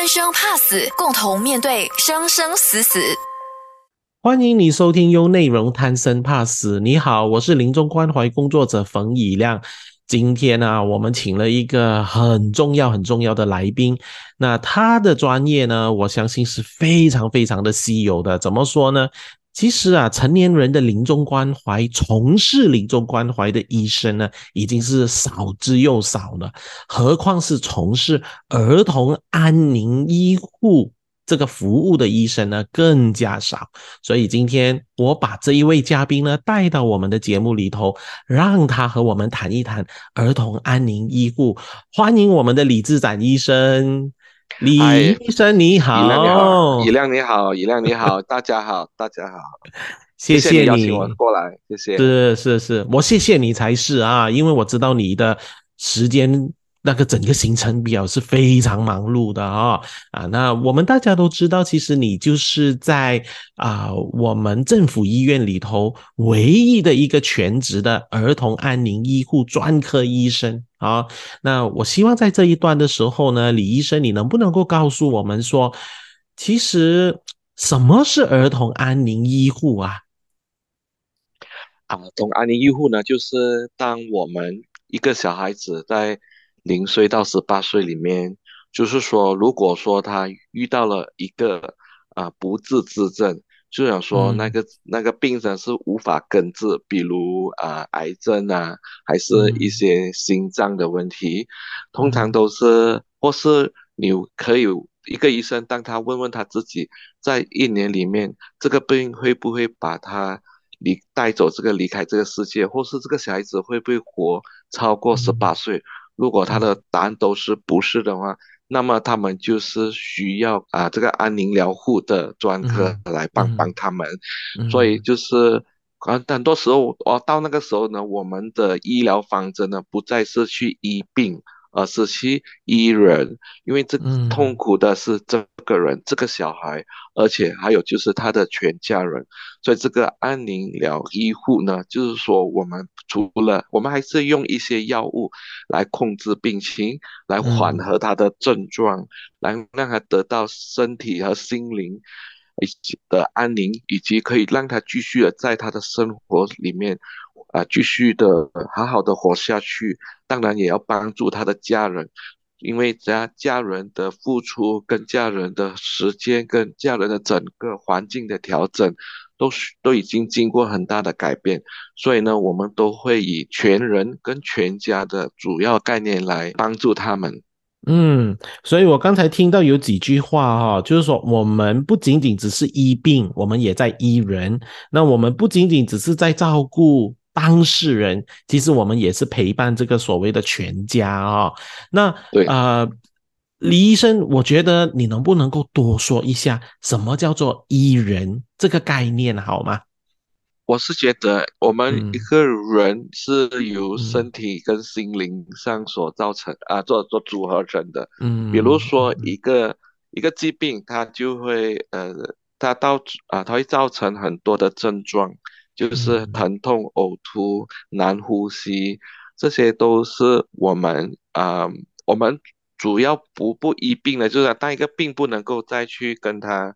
贪生怕死，共同面对生生死死。欢迎你收听《优内容贪生怕死》。你好，我是临终关怀工作者冯以亮。今天呢，我们请了一个很重要、很重要的来宾。那他的专业呢，我相信是非常非常的稀有的。怎么说呢？其实啊，成年人的临终关怀，从事临终关怀的医生呢，已经是少之又少了。何况是从事儿童安宁医护。这个服务的医生呢更加少，所以今天我把这一位嘉宾呢带到我们的节目里头，让他和我们谈一谈儿童安宁医护。欢迎我们的李志展医生，李医生你好，李亮你好，李亮你好，大家好，大家好，谢谢你。邀请我过来，谢谢，是是是，我谢谢你才是啊，因为我知道你的时间。那个整个行程表是非常忙碌的啊啊！那我们大家都知道，其实你就是在啊我们政府医院里头唯一的一个全职的儿童安宁医护专科医生啊。那我希望在这一段的时候呢，李医生，你能不能够告诉我们说，其实什么是儿童安宁医护啊？儿童安宁医护呢，就是当我们一个小孩子在零岁到十八岁里面，就是说，如果说他遇到了一个啊不治之症，就想说那个那个病人是无法根治，比如啊癌症啊，还是一些心脏的问题，通常都是或是你可以一个医生，当他问问他自己，在一年里面这个病会不会把他离带走，这个离开这个世界，或是这个小孩子会不会活超过十八岁？如果他的答案都是不是的话，那么他们就是需要啊这个安宁疗护的专科来帮帮他们，所以就是啊很多时候哦到那个时候呢，我们的医疗方针呢不再是去医病。而是去医人，因为这痛苦的是这个人，这个小孩，而且还有就是他的全家人。所以这个安宁疗医护呢，就是说我们除了我们还是用一些药物来控制病情，来缓和他的症状，来让他得到身体和心灵以及的安宁，以及可以让他继续的在他的生活里面。啊，继续的好好的活下去，当然也要帮助他的家人，因为家家人的付出跟家人的时间跟家人的整个环境的调整，都都已经经过很大的改变，所以呢，我们都会以全人跟全家的主要概念来帮助他们。嗯，所以我刚才听到有几句话哈，就是说我们不仅仅只是医病，我们也在医人，那我们不仅仅只是在照顾。当事人其实我们也是陪伴这个所谓的全家啊。那对啊，李医生，我觉得你能不能够多说一下什么叫做医人这个概念好吗？我是觉得我们一个人是由身体跟心灵上所造成啊，做做组合成的。嗯，比如说一个一个疾病，它就会呃，它到啊，它会造成很多的症状。就是疼痛、呕吐、难呼吸，这些都是我们啊，我们主要不不医病的，就是当一个病不能够再去跟他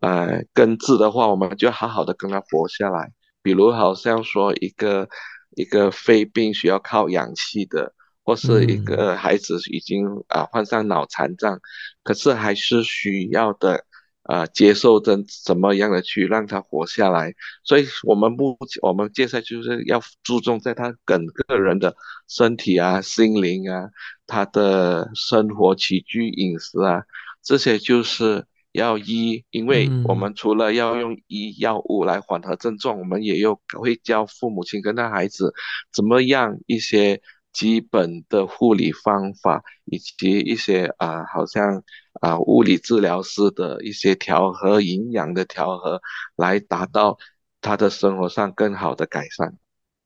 呃根治的话，我们就好好的跟他活下来。比如好像说一个一个肺病需要靠氧气的，或是一个孩子已经啊患上脑残障，可是还是需要的。啊，接受怎怎么样的去让他活下来？所以，我们目前我们接下来就是要注重在他整个人的身体啊、心灵啊、他的生活起居、饮食啊，这些就是要医。因为我们除了要用医药物来缓和症状，我们也有会教父母亲跟他孩子怎么样一些。基本的护理方法，以及一些啊，好像啊，物理治疗师的一些调和营养的调和，来达到他的生活上更好的改善。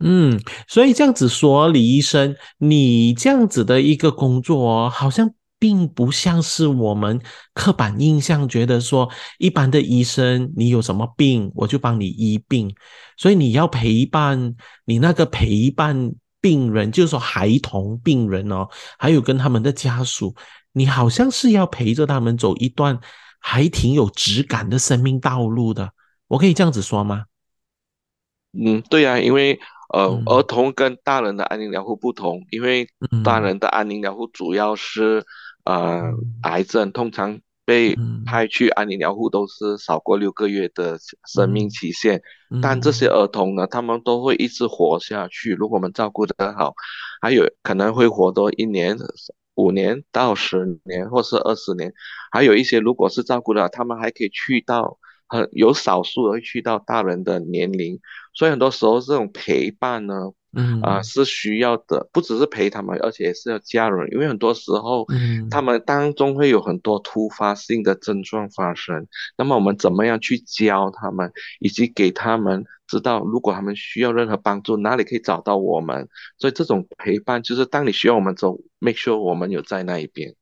嗯，所以这样子说，李医生，你这样子的一个工作，好像并不像是我们刻板印象觉得说，一般的医生，你有什么病，我就帮你医病。所以你要陪伴你那个陪伴。病人就是说孩童病人哦，还有跟他们的家属，你好像是要陪着他们走一段还挺有质感的生命道路的。我可以这样子说吗？嗯，对呀，因为呃，儿童跟大人的安宁疗护不同，因为大人的安宁疗护主要是呃癌症，通常被派去安宁疗护都是少过六个月的生命期限，但这些儿童呢，他们都会一直活下去，如果我们照顾得好，还有可能会活多一年、五年到十年，或是二十年，还有一些如果是照顾的，他们还可以去到。很有少数会去到大人的年龄，所以很多时候这种陪伴呢，嗯啊是需要的，不只是陪他们，而且也是要家人，因为很多时候，嗯，他们当中会有很多突发性的症状发生，那么我们怎么样去教他们，以及给他们知道，如果他们需要任何帮助，哪里可以找到我们？所以这种陪伴就是当你需要我们走，make sure 我们有在那一边。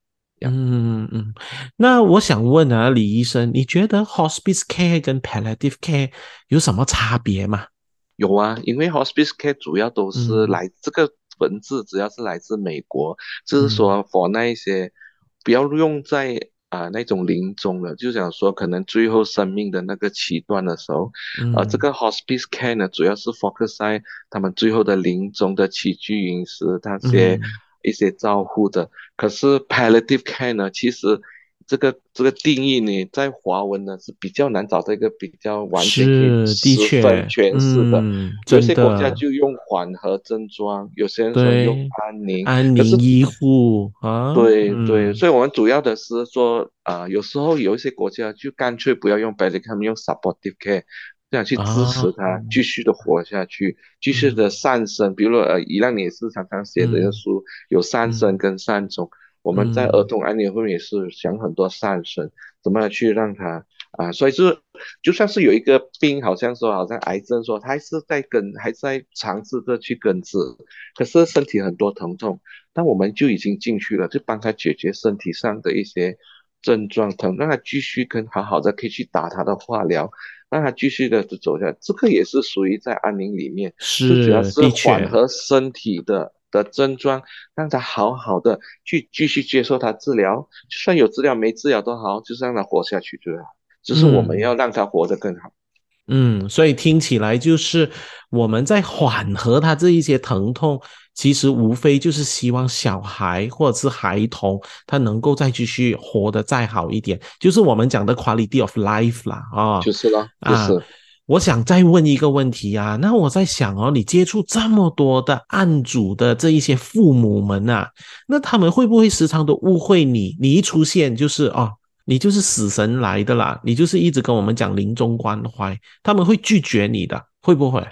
嗯嗯，那我想问啊，李医生，你觉得 hospice care 跟 palliative care 有什么差别吗？有啊，因为 hospice care 主要都是来这个文字，只要是来自美国，就是说 for 那一些不要用在啊那种临终的，就想说可能最后生命的那个期段的时候，而这个 hospice care 呢，主要是 focus 在他们最后的临终的起居饮食那些。一些照护的，可是 palliative care 呢？其实这个这个定义呢，在华文呢是比较难找到一个比较完全十分诠释的。有些国家就用缓和症状，有些人说用安宁安宁医护啊。对对，所以我们主要的是说啊，有时候有一些国家就干脆不要用 palliative，他们用 supportive care。这样去支持他继续的活下去，继续的善生。比如呃，伊朗也是常常写的一个书，有善生跟善终。我们在儿童安宁后面也是想很多善生，怎么样去让他啊？所以是就算是有一个病，好像说好像癌症，说他还是在根，还在尝试着去根治，可是身体很多疼痛，那我们就已经进去了，就帮他解决身体上的一些症状疼，让他继续跟好好的可以去打他的化疗。让他继续的走下来，这个也是属于在安宁里面，是主要是缓和身体的的症状，让他好好的去继续接受他治疗，就算有治疗没治疗都好，就是让他活下去就好。就是我们要让他活得更好。嗯，所以听起来就是我们在缓和他这一些疼痛。其实无非就是希望小孩或者是孩童他能够再继续活得再好一点，就是我们讲的 quality of life 啦啊，就是了啊。我想再问一个问题啊，那我在想哦，你接触这么多的案主的这一些父母们啊，那他们会不会时常都误会你？你一出现就是哦，你就是死神来的啦，你就是一直跟我们讲临终关怀，他们会拒绝你的，会不会？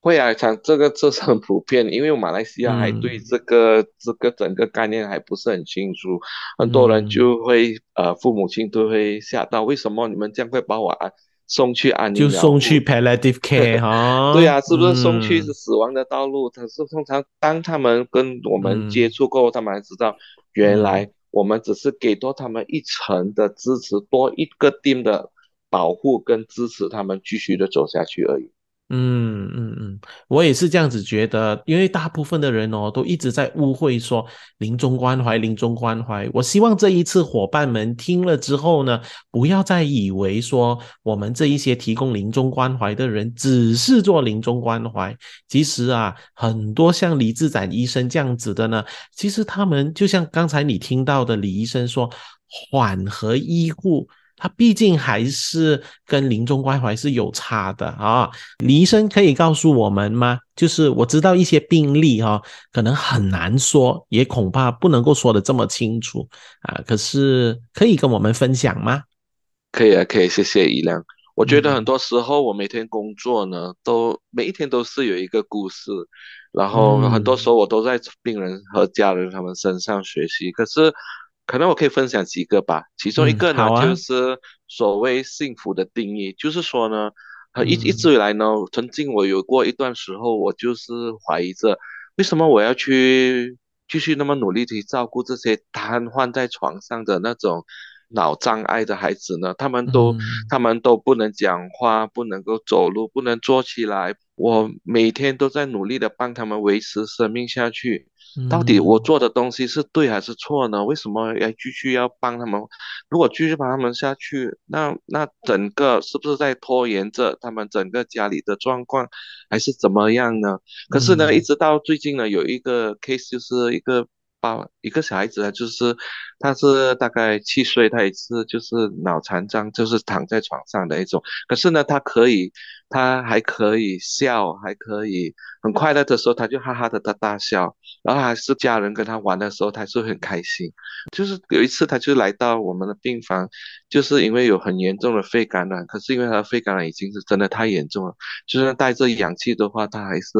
会啊，像这个这是很普遍，因为马来西亚还对这个这个整个概念还不是很清楚，很多人就会呃父母亲都会吓到，为什么你们这样会把我安送去安宁就送去 palliative care 哈？对啊，是不是送去是死亡的道路？可是通常当他们跟我们接触过后，他们才知道原来我们只是给多他们一层的支持，多一个定的保护跟支持，他们继续的走下去而已。嗯嗯嗯，我也是这样子觉得，因为大部分的人哦都一直在误会说临终关怀，临终关怀。我希望这一次伙伴们听了之后呢，不要再以为说我们这一些提供临终关怀的人只是做临终关怀。其实啊，很多像李志展医生这样子的呢，其实他们就像刚才你听到的李医生说，缓和医护。他毕竟还是跟临终关怀是有差的啊，李医生可以告诉我们吗？就是我知道一些病例哈，可能很难说，也恐怕不能够说的这么清楚啊。可是可以跟我们分享吗？可以啊，可以，谢谢一亮。我觉得很多时候我每天工作呢，都每一天都是有一个故事，然后很多时候我都在病人和家人他们身上学习，可是。可能我可以分享几个吧，其中一个呢就是所谓幸福的定义，就是说呢，一一直以来呢，曾经我有过一段时候，我就是怀疑着，为什么我要去继续那么努力去照顾这些瘫痪在床上的那种脑障碍的孩子呢？他们都他们都不能讲话，不能够走路，不能坐起来，我每天都在努力的帮他们维持生命下去。到底我嗯做的东西是对还是错呢？为什么要继续要帮他们？如果继续帮他们下去，那那整个是不是在拖延着他们整个家里的状况，还是怎么样呢？可是呢，一嗯直到最近呢，有一个 case 就是一个爸一个小孩子啊，就是他是大概七岁，他也是就是脑残障，就是躺在床上的一种。可是呢，他可以，他还可以笑，还可以很快乐的时候，他就哈哈的大大笑，然后还是家人跟他玩的时候，他是很开心。就是有一次，他就来到我们的病房，就是因为有很严重的肺感染，可是因为他的肺感染已经是真的太严重了，就算带着氧气的话，他还是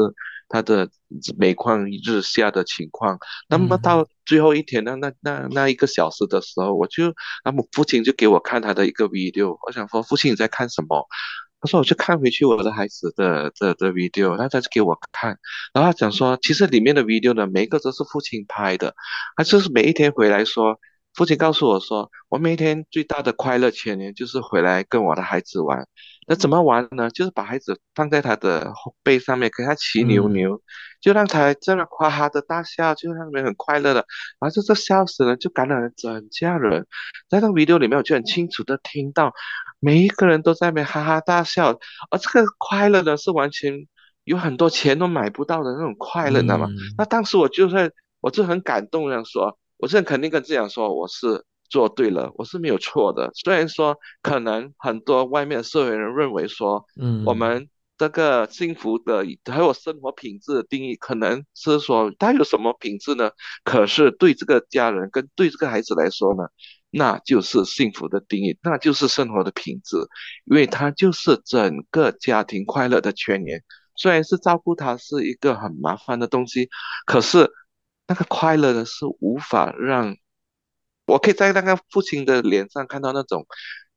他的每况日下的情况。那么到最后一天那那那那一个小时的时候，我就，那么父亲就给我看他的一个 video，我想说父亲你在看什么？他说我去看回去我的孩子的的的 video，然后他就给我看，然后他讲说，其实里面的 video 呢，每一个都是父亲拍的，他就是每一天回来说，父亲告诉我说，我每一天最大的快乐前年就是回来跟我的孩子玩。那怎么玩呢？就是把孩子放在他的后背上面，给他骑牛嗯牛，就让他这样哈哈的大笑，就让人很快乐的，然后就这笑死了，就感染了整家人。在那个 video 里面，我就很清楚的听到每一个人都在那边哈哈大笑，而这个快乐呢，是完全有很多钱都买不到的那种快乐，你知道吗？那嗯当时我就是，我就很感动，这样说，我是很肯定跟自己讲说，我是做对了，我是没有错的。虽然说可能很多外面的社会人认为说，嗯我嗯们这个幸福的还有生活品质的定义，可能是说他有什么品质呢？可是对这个家人跟对这个孩子来说呢，那就是幸福的定义，那就是生活的品质，因为它就是整个家庭快乐的泉源。虽然是照顾他是一个很麻烦的东西，可是那个快乐呢是无法让我可以在那个父亲的脸上看到那种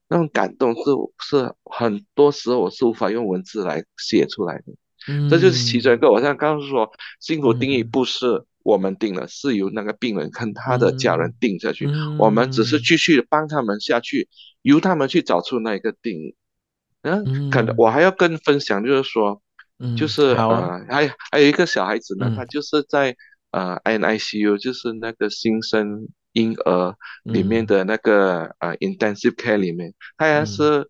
那种感动是，是很多时候我是无法用文字来写出来的。这就是其中一嗯个。我想告诉说，幸福定义嗯不是我们定了，是由那个病人跟他的家人嗯。定下去。我们只是嗯继续帮他们下去，由他们去找出那一个定义。嗯，可能嗯我还要跟分享，就是说，就嗯，是啊，呃，还还有一个小孩子呢，他嗯就是在呃 NICU，就是那个新生婴儿里面嗯。的那个呃 intensive care 里面，他也嗯。是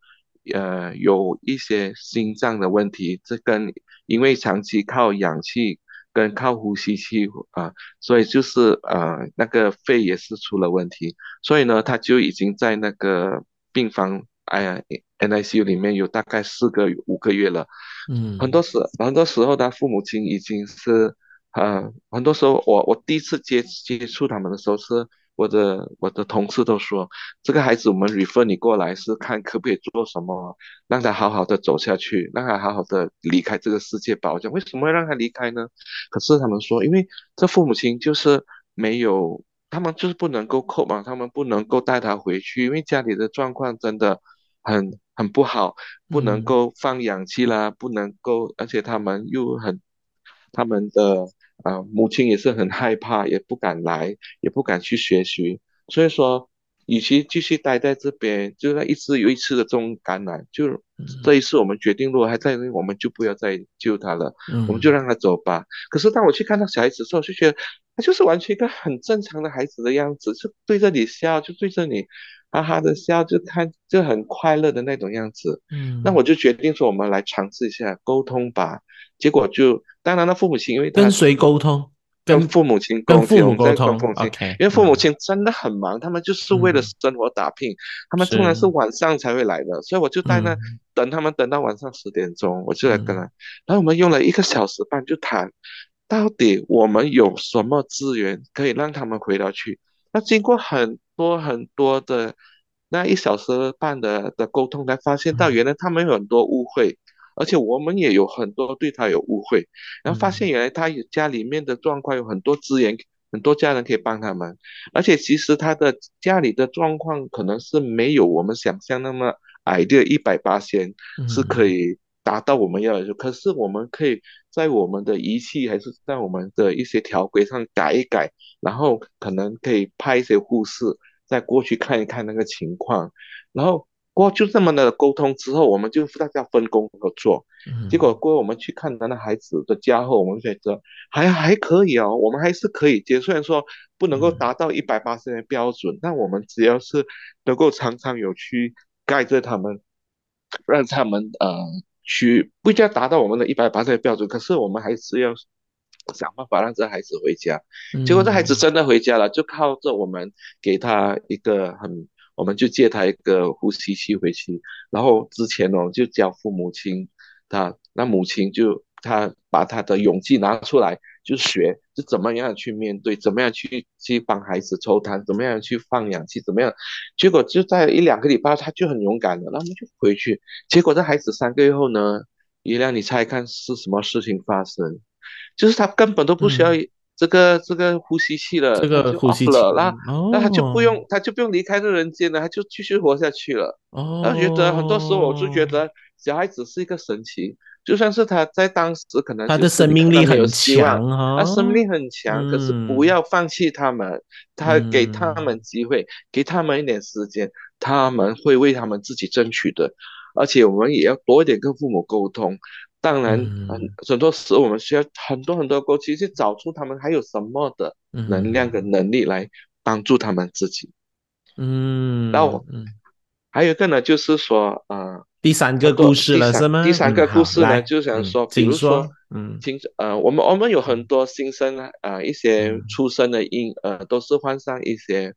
呃有一些心脏的问题，这跟因为长期靠氧气跟靠呼吸器啊、所以就是呃那个肺也是出了问题，所以呢，他就已经在那个病房哎呀 NICU 里面有大概四个五个月了。嗯很嗯多时很多时候，他父母亲已经是，呃，很多时候我我第一次接接触他们的时候，是我的我的同事都说，这个孩子我们 refer 你过来是看可不可以做什么，让他好好的走下去，让他好好的离开这个世界吧。我讲为什么会让他离开呢？可是他们说，因为这父母亲就是没有，他们就是不能够扣嘛，他们不能够带他回去，因为家里的状况真的很很不好。不能嗯够放氧气啦，不能够，而且他们又很，他们的呃母亲也是很害怕，也不敢来，也不敢去学习，所以说，与其继续待在这边，就那一次又一次的这种感染，就这一次我们决定，如果还在，我们就不要再救他了，我们就嗯让他走吧。可是当我去看到小孩子的时候，就觉得他就是完全一个很正常的孩子的样子，就对着你笑，就对着你哈哈的笑，就看就很快乐的那种样子。嗯那我嗯，就决定说，我们来尝试一下沟通吧。结果就，当然了，父母亲因为跟谁沟通？跟跟父母亲沟跟父母通，在跟沟通父母亲，，OK，因为父母嗯亲真的很忙，他们就是为了嗯生活打拼，他们通常是是晚上才会来的，所以我就在那嗯等他们，等到晚上十点钟，我就来跟他，嗯然后我们用了一个小时半就谈，到底我们有什么资源可以让他们回到去。那经过很多很多的那一小时半的的沟通，才发现到嗯。原来他们有很多误会，而且我们也有很多对他有误会。然后发现嗯。原来他有家里面的状况有很多资源，很多家人可以帮他们，而且其实他的家里的状况可能是没有我们想象那么矮的一百八千是可嗯以达到我们要的，可是我们可以在我们的仪器还是在我们的一些条规上改一改，然后可能可以派一些护士再过去看一看那个情况，然后过就这么的沟通之后，我们就大家分工合作。结果过后我们去看他那孩子的家后，我们觉得还还可以哦，我们还是可以接。虽然说不能够达到一百八十的标准，但我们只要是能够常常有去盖着他们，让他们呃去不一定要达到我们的一百八十的标准，可是我们还是要想办法让这孩子回家。结果这孩子真的回家了，就靠着我们给他一个很。我们就借他一个呼吸器回去，然后之前哦就教父母亲，他那母亲就他把他的勇气拿出来，就学就怎么样去面对，怎么样去去帮孩子抽痰，怎么样去放氧气，怎么样，结果就在一两个礼拜他就很勇敢了，那么就回去，结果这孩子三个月后呢，一亮你猜看是什么事情发生？就是他根本都不需要。这个这个呼吸器了，这个呼吸器了，那那他就不用，他就不用离开这人间了，他就继续活下去了。哦，他觉得很多时候我就觉得小孩子是一个神奇，就算是他在当时可能他的生命力很强他生命力很强，可是不要放弃他们，他给他们机会，给他们一点时间，他们会为他们自己争取的，而且我们也要多一点跟父母沟通。当然，很很多时候我们需要很多很多过去去找出他们还有什么的能量跟能力来帮助他们自己。嗯，那我还有一个呢，就是说，呃，第三个故事了是吗？第三个故事呢，就想说，比如说，嗯，听呃，我们我们有很多新生啊，呃一些出生的婴儿都是患上一些，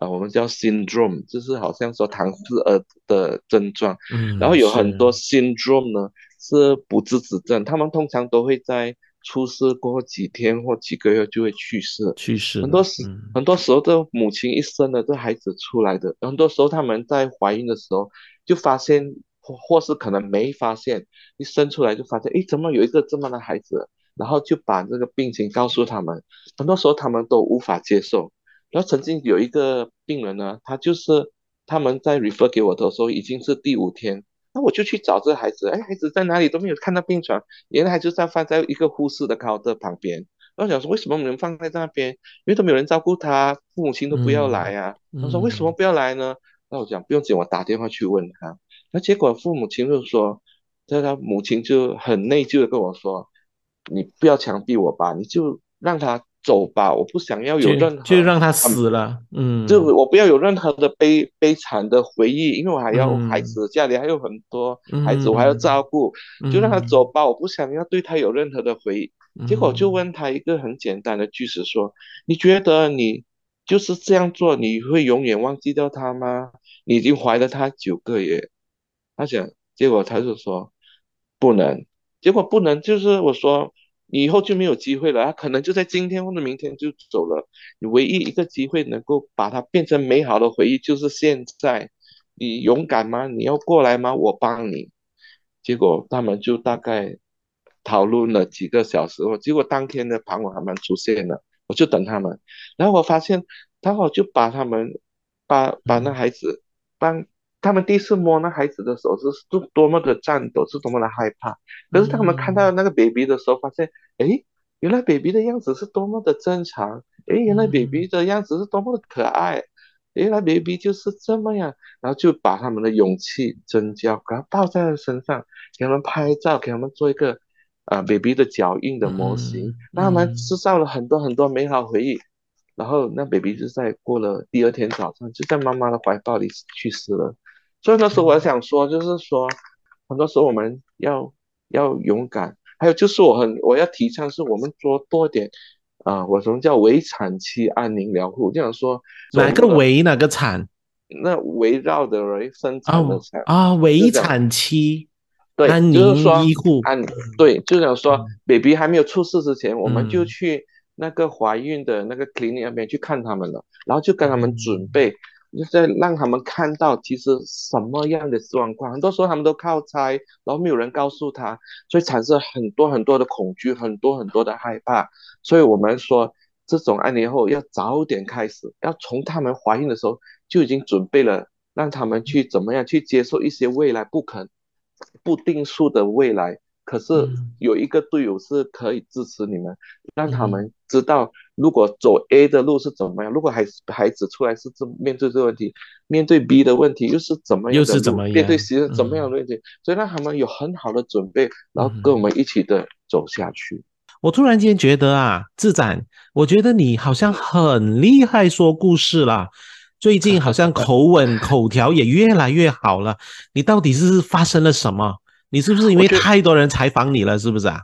呃，我们叫 syndrome，就是好像说唐氏儿的症状。嗯，然后有很多 syndrome 呢。是不治之症，他们通常都会在出事过后几天或几个月就会去世。去世很多时，很多时候这母亲一生的这孩子出来的，很多时候他们在怀孕的时候就发现，或或是可能没发现，一生出来就发现，哎，怎么有一个这么的孩子？然后就把这个病情告诉他们，很多时候他们都无法接受。然后曾经有一个病人呢，他就是他们在 refer 给我的时候已经是第五天。那我就去找这个孩子，哎，孩子在哪里都没有看到病床，原来孩子在放在一个护士的靠的旁边。我想说，为什么能放在那边？因为都没有人照顾他，父母亲都不要来啊。他说为什么不要来呢？那我讲不用紧，我打电话去问他。那结果父母亲就说，他他母亲就很内疚的跟我说，你不要强逼我吧，你就让他。走吧，我不想要有任何，就让他死了，嗯，就我不要有任何的悲悲惨的回忆，因为我还要孩子，家里还有很多孩子，我还要照顾，就让他走吧，我不想要对他有任何的回忆。结果就问他一个很简单的句子，说：你觉得你就是这样做，你会永远忘记掉他吗？你已经怀了他九个月，他想，结果他就说不能，结果不能，就是我说。你以后就没有机会了，他可能就在今天或者明天就走了。你唯一一个机会能够把它变成美好的回忆，就是现在。你勇敢吗？你要过来吗？我帮你。结果他们就大概讨论了几个小时后，结果当天的傍晚他们出现了，我就等他们。然后我发现，然后我就把他们把把那孩子帮。他们第一次摸那孩子的时候是多多么的颤抖，是多么的害怕。可是他们看到那个 baby 的时候，发现，哎，原来 baby 的样子是多么的正常，哎，原来 baby 的样子是多么的可爱，原来 baby 就是这么样。然后就把他们的勇气增加，给他抱在身上，给他们拍照，给他们做一个啊 baby 的脚印的模型，让他们制造了很多很多美好回忆。然后那 baby 就在过了第二天早上，就在妈妈的怀抱里去世了。所以那时候我想说，就是说，很多时候我们要要勇敢。还有就是我很我要提倡是我们做多点啊，我什么叫围产期安宁疗护？就想说哪个围哪个产？那围绕的围生产的产啊，围产期对，安宁医护安对，就想说 baby 还没有出世之前，我们就去那个怀孕的那个 clinic 那边去看他们了，然后就跟他们准备。就在让他们看到，其实什么样的状况，很多时候他们都靠猜，然后没有人告诉他，所以产生很多很多的恐惧，很多很多的害怕。所以我们说，这种案例后要早点开始，要从他们怀孕的时候就已经准备了，让他们去怎么样去接受一些未来不可不定数的未来，可是有一个队友是可以支持你们，让他们知道如果走 A 的路是怎么样。如果孩孩子出来是这面对这个问题，面对 B 的问题又是怎么样？又是怎么样？面对 C 是怎么样的问题？所以让他们有很好的准备，然后跟我们一起的走下去。我突然间觉得啊，志展，我觉得你好像很厉害说故事了。最近好像口吻口条也越来越好了。你到底是发生了什么？你是不是因为太多人采访你了？是不是啊？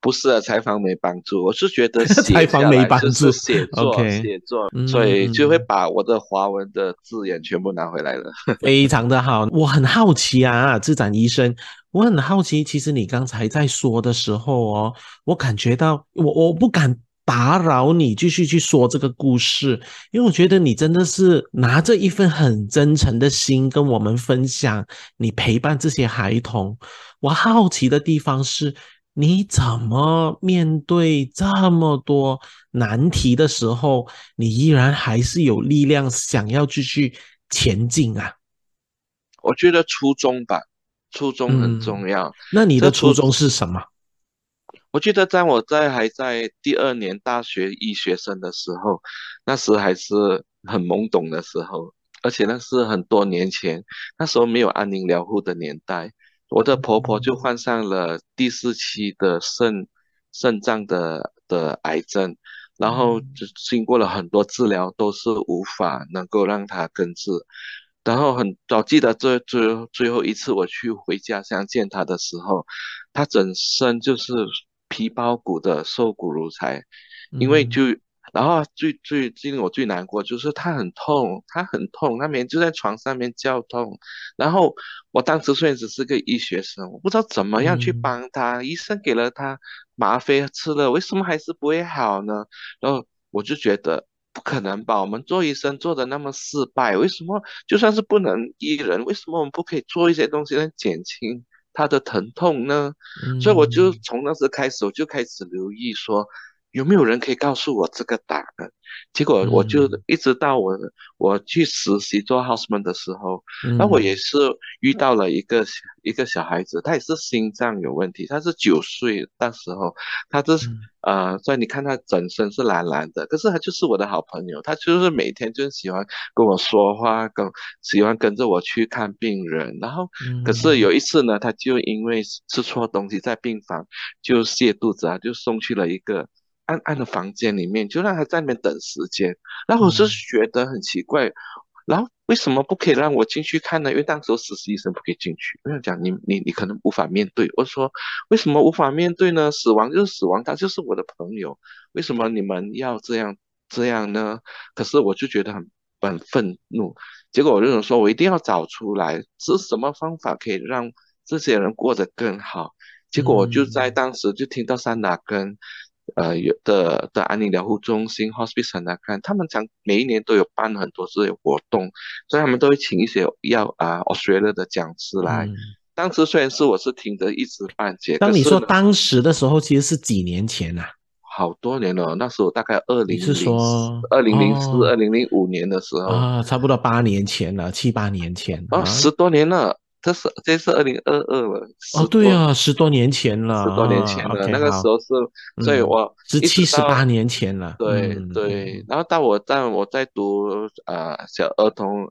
不是啊，采访没帮助。我是觉得 采访没帮助，写作写作，所以就会把我的华文的字眼全部拿回来了。非常的好，我很好奇啊，志展医生，我很好奇。其实你刚才在说的时候哦，我感觉到我我不敢。打扰你继续去说这个故事，因为我觉得你真的是拿着一份很真诚的心跟我们分享，你陪伴这些孩童。我好奇的地方是，你怎么面对这么多难题的时候，你依然还是有力量想要继续前进啊？我觉得初衷吧，初衷很重要。那你的初衷是什么？我记得在我在还在第二年大学医学生的时候，那时还是很懵懂的时候，而且那是很多年前，那时候没有安宁疗护的年代，我的婆婆就患上了第四期的肾肾脏的的癌症，然后就经过了很多治疗，都是无法能够让她根治，然后很早记得最最最后一次我去回家乡见她的时候，她整身就是。皮包骨的瘦骨如柴，因为就然后最最令我最难过就是他很痛，他很痛，那边就在床上面叫痛。然后我当时虽然只是个医学生，我不知道怎么样去帮他。医生给了他吗啡吃了，为什么还是不会好呢？然后我就觉得不可能吧，我们做医生做的那么失败，为什么就算是不能医人，为什么我们不可以做一些东西来减轻？他的疼痛呢？所以我就从那时开始，我就开始留意说。有没有人可以告诉我这个答案？结果我就一直到我我去实习做 houseman 的时候，那我也是遇到了一个一个小孩子，他也是心脏有问题，他是九岁那时候，他是呃，所以你看他整身是蓝蓝的，可是他就是我的好朋友，他就是每天就喜欢跟我说话，跟喜欢跟着我去看病人，然后可是有一次呢，他就因为吃错东西在病房就泻肚子啊，就送去了一个。暗暗的房间里面，就让他在那边等时间。然后我是觉得很奇怪，然后为什么不可以让我进去看呢？因为当时实习生不可以进去。我想讲你你你可能无法面对。我说为什么无法面对呢？死亡就是死亡，他就是我的朋友，为什么你们要这样这样呢？可是我就觉得很很愤怒。结果我就想说，我一定要找出来是什么方法可以让这些人过得更好。结果我就在当时就听到三打根。呃，有的的安宁疗护中心 hospital 来看，他们讲每一年都有办很多这些活动，所以他们都会请一些要啊 Australia 的讲师来。当时虽然是我是听着一知半解。当你说当时的时候，其实是几年前呐，好多年了。那时候大概二零是说二零零四、二零零五年的时候啊，差不多八年前了，七八年前啊，十多年了。这是这是二零二二了哦，对啊，十多年前了，十多年前了，那个时候是，所以我十七十八年前了，对对。然后到我在我在读呃小儿童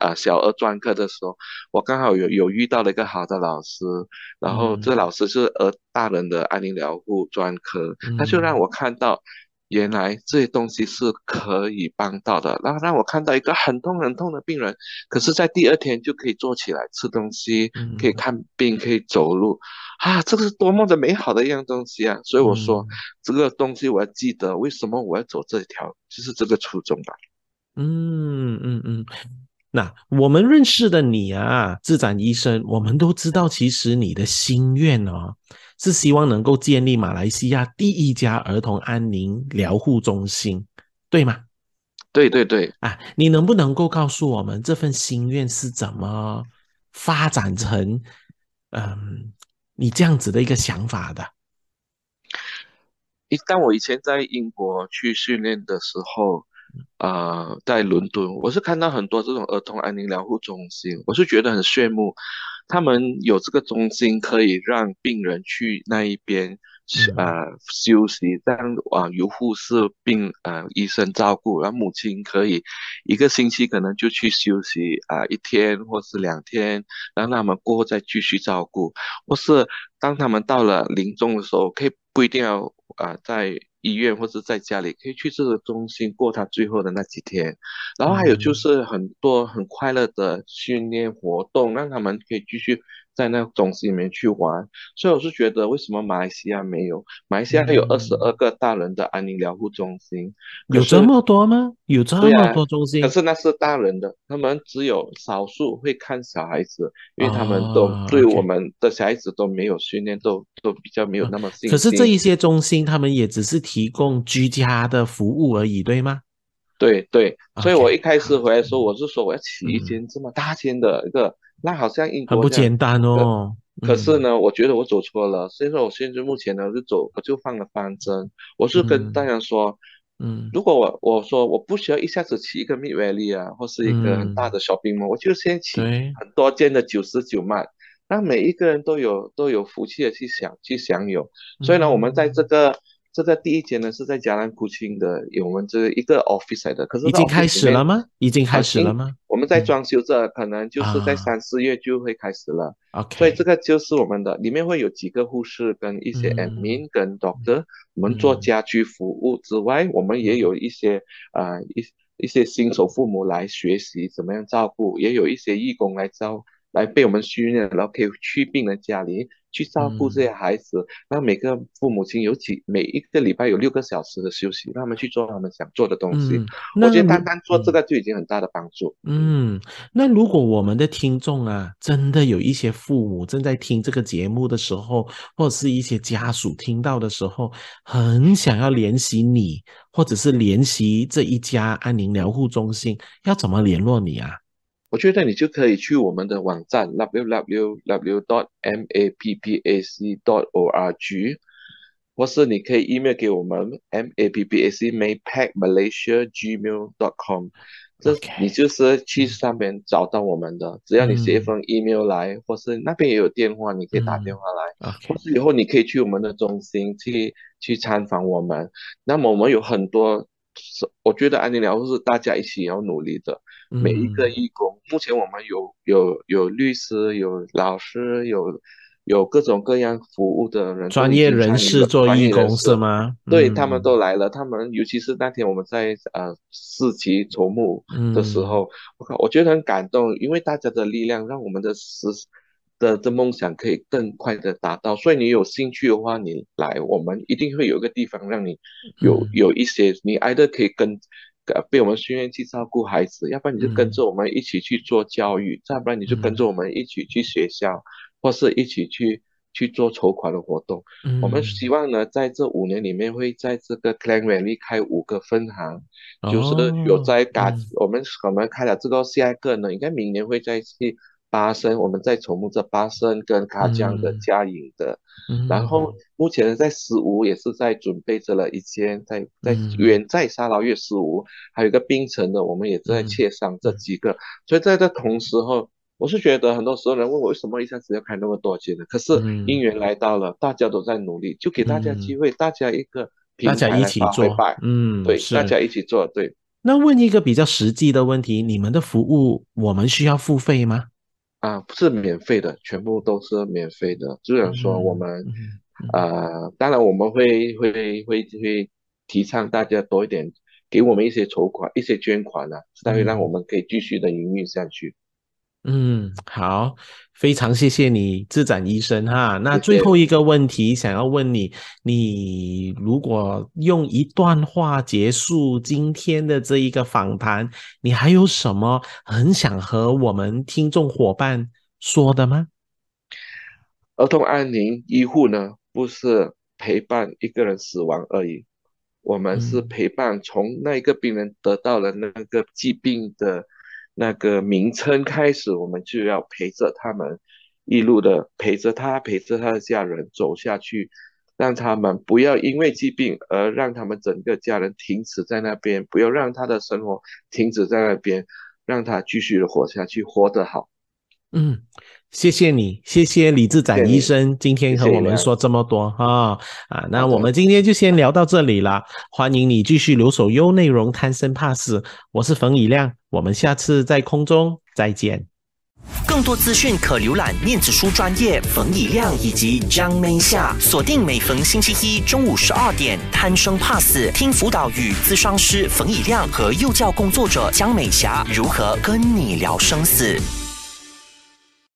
啊小儿专科的时候，我刚好有有遇到了一个好的老师，然后这老师是儿大人的安宁疗护专科，他就让我看到。原来这些东西是可以帮到的，然后让我看到一个很痛很痛的病人，可是，在第二天就可以坐起来吃东西，可以看病，可以走路，啊，这个是多么的美好的一样东西啊！所以我说，这个东西我要记得，为什么我要走这条，就是这个初衷吧。嗯嗯嗯。那我们认识的你啊，自展医生，我们都知道，其实你的心愿哦。是希望能够建立马来西亚第一家儿童安宁疗护中心，对吗？对对对，啊，你能不能够告诉我们这份心愿是怎么发展成，嗯，你这样子的一个想法的？一当我以前在英国去训练的时候，啊，在伦敦，我是看到很多这种儿童安宁疗护中心，我是觉得很炫目。他们有这个中心，可以让病人去那一边。呃，休息，这样啊，由护士、病呃医生照顾，然后母亲可以一个星期可能就去休息啊，一天或是两天，让他们过后再继续照顾，或是当他们到了临终的时候，可以不一定要啊在。医院或者在家里可以去这个中心过他最后的那几天，然后还有就是很多很快乐的训练活动，让他们可以继续在那中心里面去玩。所以我是觉得，为什么马来西亚没有？马来西亚有二十二个大人的安宁疗护中心，有这么多吗？有这么多中心？可是那是大人的，他们只有少数会看小孩子，因为他们都对我们的小孩子都没有训练，都都比较没有那么信心。可是这一些中心，他们也只是。提供居家的服务而已，对吗？对对，所以我一开始回来说，我是说我要起一间这么大间的一个，那好像英国很不简单哦。可是呢，我觉得我走错了，所以说我现在目前呢就走，我就放了方针，我是跟大家说，嗯，如果我我说我不需要一下子起一个 Mid Valley 啊，或是一个很大的 shopping mall，我就先起很多间的九十九万，让每一个人都有都有福气的去享去享有。所以呢，我们在这个。这个第一间呢是在加兰古清的，有我们这一个 office 来的，可是已经开始了吗？已经开始了吗？我们在装修这，可能就是在三四月就会开始了。OK，所以这个就是我们的，里面会有几个护士跟一些 admin 跟 doctor，我们做家居服务之外，我们也有一些啊一一些新手父母来学习怎么样照顾，也有一些义工来招来被我们训练，然后可以去病人家里。去照顾这些孩子，让每个父母亲有几每一个礼拜有六个小时的休息，让他们去做他们想做的东西。我觉得单单做这个就已经很大的帮助。嗯，那如果我们的听众啊，真的有一些父母正在听这个节目的时候，或者是一些家属听到的时候，很想要联系你，或者是联系这一家安宁疗护中心，要怎么联络你啊？我觉得你就可以去我们的网站 www.dot.mappac.dot.org，或是你可以 email 给我们 mappac.maypac.malaysia.gmail.dot.com，这你就是去上面找到我们的。只要你写一封 email 来，或是那边也有电话，你可以打电话来，或是以后你可以去我们的中心去去参访我们。那么我们有很多，我觉得安宁疗护是大家一起要努力的。每一个义工，目前我们有有有律师，有老师，有有各种各样服务的人，专业人士做义工是吗？对他们都来了，他们尤其是那天我们在呃四级筹募的时候，我靠，我觉得很感动，因为大家的力量让我们的实的的梦想可以更快的达到。所以你有兴趣的话，你来，我们一定会有一个地方让你有有一些，你挨着可以跟。被我们训练去照顾孩子，要不然你就跟着我们一起去做教育，再不然你就跟着我们一起去学校，或是一起去去做筹款的活动。我们希望呢，在这五年里面，会在这个 Clan Valley 开五个分行，就是有在嘎，我们我们开了这个下一个呢，应该明年会再去。巴生，我们在筹募这八生跟卡江的嘉颖的，然后目前在十五也是在准备着了一间，在在远在沙劳越十五，还有一个槟城的，我们也在切商这几个，所以在这同时候，我是觉得很多时候人问我为什么一下子要开那么多间呢，可是姻缘来到了，大家都在努力，就给大家机会，大家一个大家一起做，嗯，对，大家一起做，对。那问一个比较实际的问题，你们的服务我们需要付费吗？啊，不是免费的，全部都是免费的。就是说，我们，呃，当然我们会会会会提倡大家多一点，给我们一些筹款、一些捐款啊，才会让我们可以继续的营运下去。嗯，好，非常谢谢你，志展医生哈。那最后一个问题想要问你，你如果用一段话结束今天的这一个访谈，你还有什么很想和我们听众伙伴说的吗？儿童安宁医护呢，不是陪伴一个人死亡而已，我们是陪伴从那一个病人得到了那个疾病的。那个名称开始，我们就要陪着他们一路的陪着他，陪着他的家人走下去，让他们不要因为疾病而让他们整个家人停止在那边，不要让他的生活停止在那边，让他继续的活下去，活得好。嗯，谢谢你，谢谢李志展医生，今天和我们说这么多哈啊，那我们今天就先聊到这里了。欢迎你继续留守优内容，贪生怕死。我是冯以亮，我们下次在空中再见。更多资讯可浏览面子书专业冯以亮以及张梅夏，锁定每逢星期一中午十二点，贪生怕死，听辅导与咨商师冯以亮和幼教工作者江美霞如何跟你聊生死。